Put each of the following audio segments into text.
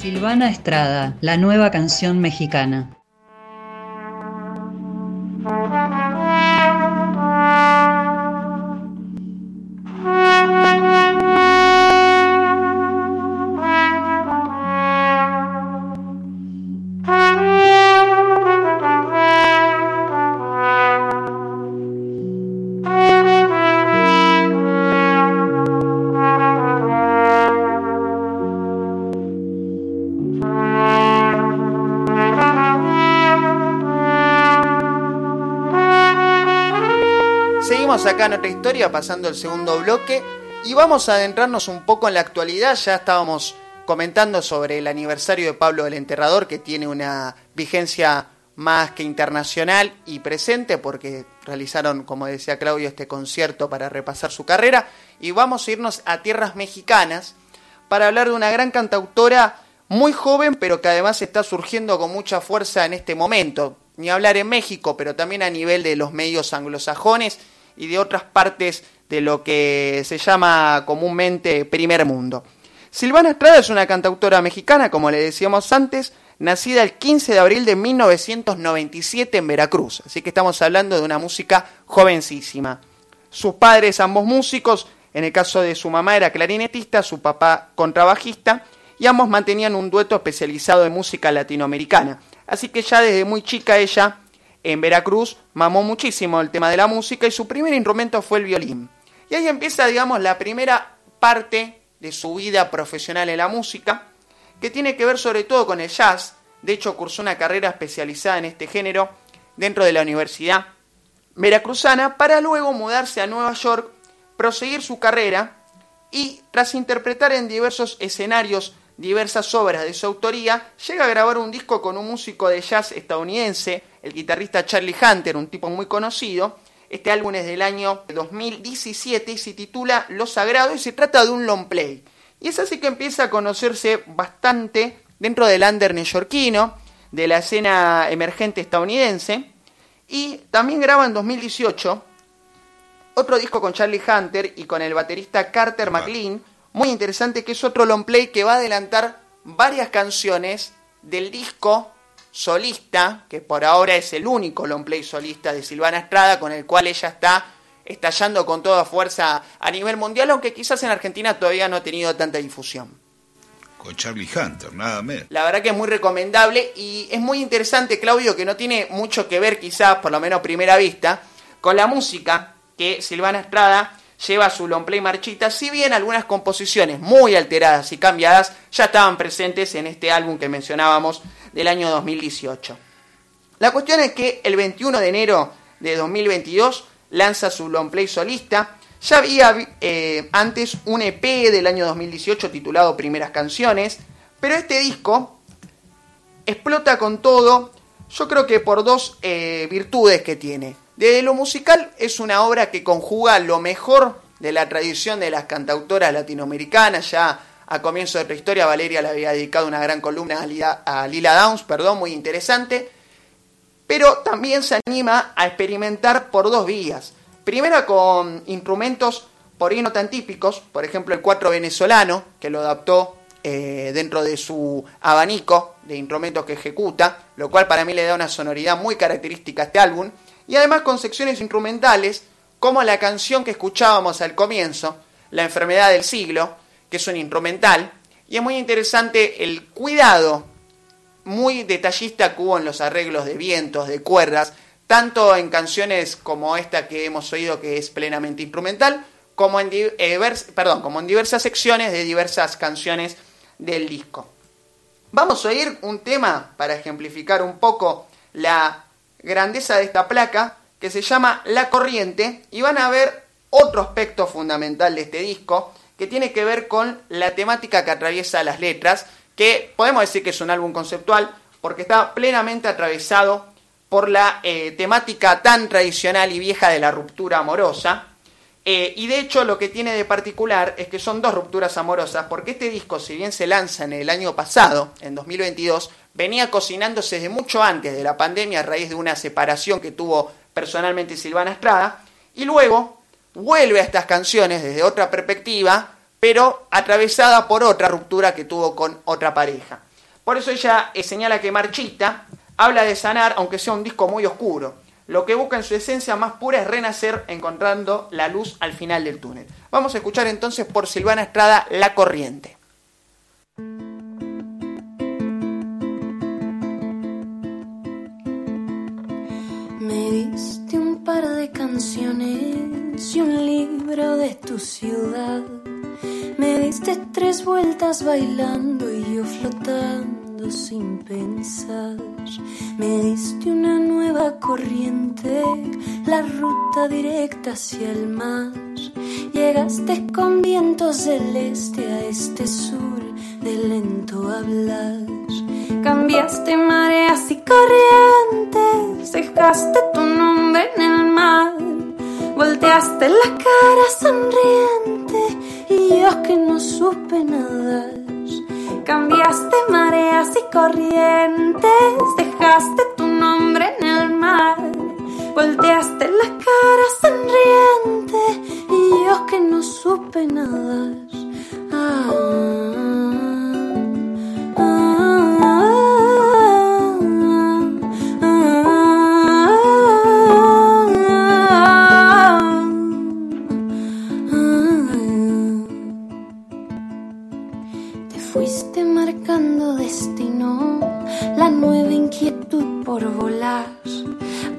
Silvana Estrada, la nueva canción mexicana. Otra historia, pasando el segundo bloque, y vamos a adentrarnos un poco en la actualidad. Ya estábamos comentando sobre el aniversario de Pablo del Enterrador, que tiene una vigencia más que internacional y presente, porque realizaron, como decía Claudio, este concierto para repasar su carrera. Y vamos a irnos a tierras mexicanas para hablar de una gran cantautora muy joven, pero que además está surgiendo con mucha fuerza en este momento. Ni hablar en México, pero también a nivel de los medios anglosajones y de otras partes de lo que se llama comúnmente primer mundo. Silvana Estrada es una cantautora mexicana, como le decíamos antes, nacida el 15 de abril de 1997 en Veracruz, así que estamos hablando de una música jovencísima. Sus padres, ambos músicos, en el caso de su mamá era clarinetista, su papá contrabajista, y ambos mantenían un dueto especializado en música latinoamericana. Así que ya desde muy chica ella en Veracruz mamó muchísimo el tema de la música y su primer instrumento fue el violín. Y ahí empieza, digamos, la primera parte de su vida profesional en la música, que tiene que ver sobre todo con el jazz. De hecho, cursó una carrera especializada en este género dentro de la Universidad Veracruzana para luego mudarse a Nueva York, proseguir su carrera y, tras interpretar en diversos escenarios diversas obras de su autoría, llega a grabar un disco con un músico de jazz estadounidense, el guitarrista Charlie Hunter, un tipo muy conocido. Este álbum es del año 2017 y se titula Lo Sagrado y se trata de un long play. Y es así que empieza a conocerse bastante dentro del under neoyorquino, de la escena emergente estadounidense. Y también graba en 2018 otro disco con Charlie Hunter y con el baterista Carter McLean, muy interesante que es otro long play que va a adelantar varias canciones del disco solista, que por ahora es el único long play solista de Silvana Estrada, con el cual ella está estallando con toda fuerza a nivel mundial, aunque quizás en Argentina todavía no ha tenido tanta difusión. Con Charlie Hunter, nada menos. La verdad que es muy recomendable y es muy interesante, Claudio, que no tiene mucho que ver quizás, por lo menos a primera vista, con la música que Silvana Estrada lleva su long play marchita, si bien algunas composiciones muy alteradas y cambiadas ya estaban presentes en este álbum que mencionábamos del año 2018. La cuestión es que el 21 de enero de 2022 lanza su long play solista. Ya había eh, antes un EP del año 2018 titulado Primeras Canciones, pero este disco explota con todo, yo creo que por dos eh, virtudes que tiene. Desde lo musical es una obra que conjuga lo mejor de la tradición de las cantautoras latinoamericanas. Ya a comienzo de la historia Valeria le había dedicado una gran columna a Lila, Downs, perdón, muy interesante. Pero también se anima a experimentar por dos vías. Primera con instrumentos por ahí no tan típicos, por ejemplo el cuatro venezolano, que lo adaptó eh, dentro de su abanico de instrumentos que ejecuta, lo cual para mí le da una sonoridad muy característica a este álbum y además con secciones instrumentales como la canción que escuchábamos al comienzo, La enfermedad del siglo, que es un instrumental, y es muy interesante el cuidado muy detallista que hubo en los arreglos de vientos, de cuerdas, tanto en canciones como esta que hemos oído que es plenamente instrumental, como en, eh, perdón, como en diversas secciones de diversas canciones del disco. Vamos a oír un tema para ejemplificar un poco la grandeza de esta placa que se llama La Corriente y van a ver otro aspecto fundamental de este disco que tiene que ver con la temática que atraviesa las letras, que podemos decir que es un álbum conceptual porque está plenamente atravesado por la eh, temática tan tradicional y vieja de la ruptura amorosa. Eh, y de hecho lo que tiene de particular es que son dos rupturas amorosas, porque este disco, si bien se lanza en el año pasado, en 2022, venía cocinándose desde mucho antes de la pandemia a raíz de una separación que tuvo personalmente Silvana Estrada, y luego vuelve a estas canciones desde otra perspectiva, pero atravesada por otra ruptura que tuvo con otra pareja. Por eso ella eh, señala que Marchita habla de sanar, aunque sea un disco muy oscuro. Lo que busca en su esencia más pura es renacer encontrando la luz al final del túnel. Vamos a escuchar entonces por Silvana Estrada La Corriente. Canciones y un libro de tu ciudad. Me diste tres vueltas bailando y yo flotando sin pensar. Me diste una nueva corriente, la ruta directa hacia el mar. Llegaste con viento celeste a este sur de lento hablar. Cambiaste mareas y corrientes, dejaste tu nombre en el Volteaste la cara sonriente y yo que no supe nadar. Cambiaste mareas y corrientes, dejaste tu nombre en el mar. Volteaste la cara sonriente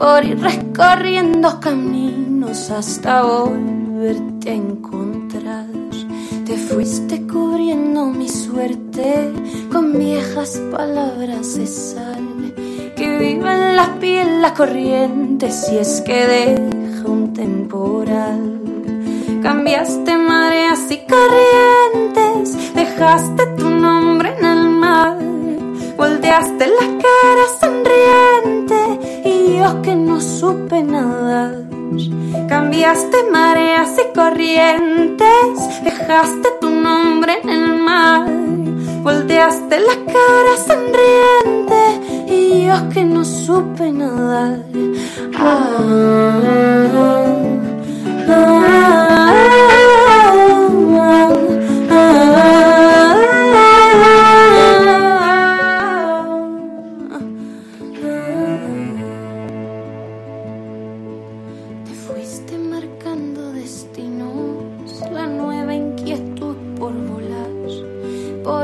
por ir recorriendo caminos hasta volverte a encontrar. Te fuiste cubriendo mi suerte con viejas palabras de sal que viva en la piel la si es que deja un temporal. Cambiaste mareas y corrientes, dejaste tu nombre volteaste la cara sonriente que no supe nada. Cambiaste mareas y corrientes, dejaste tu nombre en el mar, volteaste la cara sonriente y yo que no supe nada. Ah,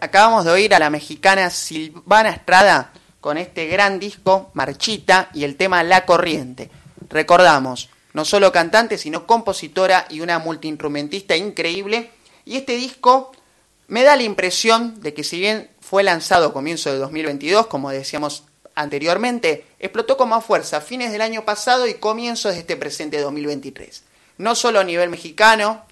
Acabamos de oír a la mexicana Silvana Estrada con este gran disco Marchita y el tema La Corriente. Recordamos, no solo cantante, sino compositora y una multiinstrumentista increíble. Y este disco me da la impresión de que si bien fue lanzado a comienzo de 2022, como decíamos anteriormente, explotó con más fuerza a fines del año pasado y comienzos de este presente 2023. No solo a nivel mexicano,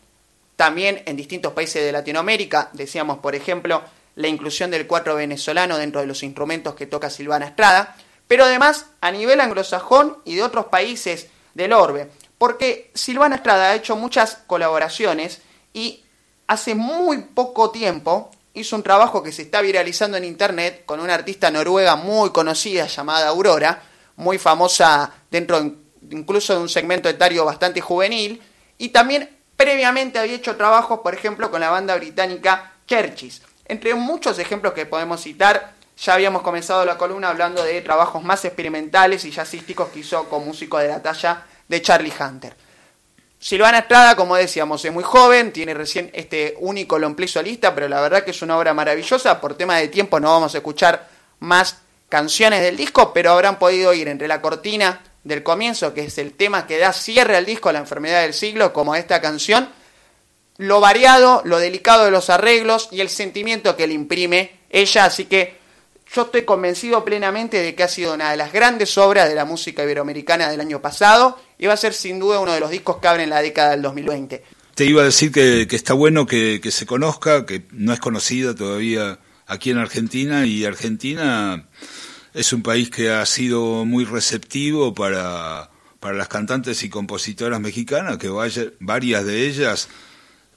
también en distintos países de Latinoamérica, decíamos por ejemplo la inclusión del cuatro venezolano dentro de los instrumentos que toca Silvana Estrada, pero además a nivel anglosajón y de otros países del orbe, porque Silvana Estrada ha hecho muchas colaboraciones y hace muy poco tiempo hizo un trabajo que se está viralizando en internet con una artista noruega muy conocida llamada Aurora, muy famosa dentro incluso de un segmento etario bastante juvenil, y también previamente había hecho trabajos, por ejemplo, con la banda británica Churches. Entre muchos ejemplos que podemos citar, ya habíamos comenzado la columna hablando de trabajos más experimentales y jazzísticos que hizo con músicos de la talla de Charlie Hunter. Silvana Estrada, como decíamos, es muy joven, tiene recién este único lomplé solista, pero la verdad que es una obra maravillosa. Por tema de tiempo no vamos a escuchar más canciones del disco, pero habrán podido ir entre la cortina del comienzo, que es el tema que da cierre al disco La enfermedad del siglo, como esta canción, lo variado, lo delicado de los arreglos y el sentimiento que le imprime ella, así que yo estoy convencido plenamente de que ha sido una de las grandes obras de la música iberoamericana del año pasado y va a ser sin duda uno de los discos que abren la década del 2020. Te iba a decir que, está bueno que, se conozca, que no es conocida todavía aquí en Argentina y Argentina es un país que ha sido muy receptivo para, para las cantantes y compositoras mexicanas, que vaya, varias de ellas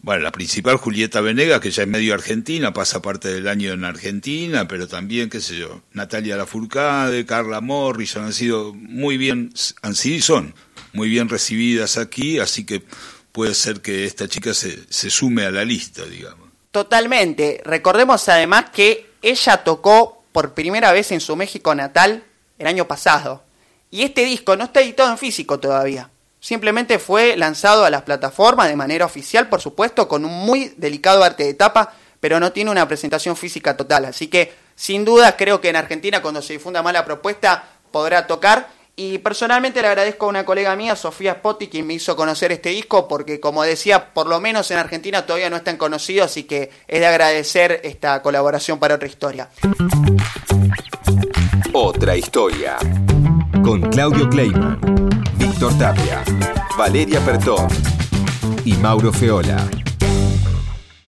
bueno, la principal Julieta Venega, que ya es medio argentina, pasa parte del año en Argentina, pero también, qué sé yo, Natalia Lafourcade, Carla Morrison han sido muy bien, han sido y son muy bien recibidas aquí, así que puede ser que esta chica se, se sume a la lista, digamos. Totalmente. Recordemos además que ella tocó por primera vez en su México natal el año pasado. Y este disco no está editado en físico todavía. Simplemente fue lanzado a las plataformas de manera oficial, por supuesto, con un muy delicado arte de tapa, pero no tiene una presentación física total. Así que, sin duda, creo que en Argentina, cuando se difunda más la propuesta, podrá tocar. Y personalmente le agradezco a una colega mía, Sofía Spotti, quien me hizo conocer este disco, porque como decía, por lo menos en Argentina todavía no es tan conocido, así que es de agradecer esta colaboración para otra historia. Otra historia. Con Claudio Kleiman. Víctor Tapia, Valeria Pertón y Mauro Feola.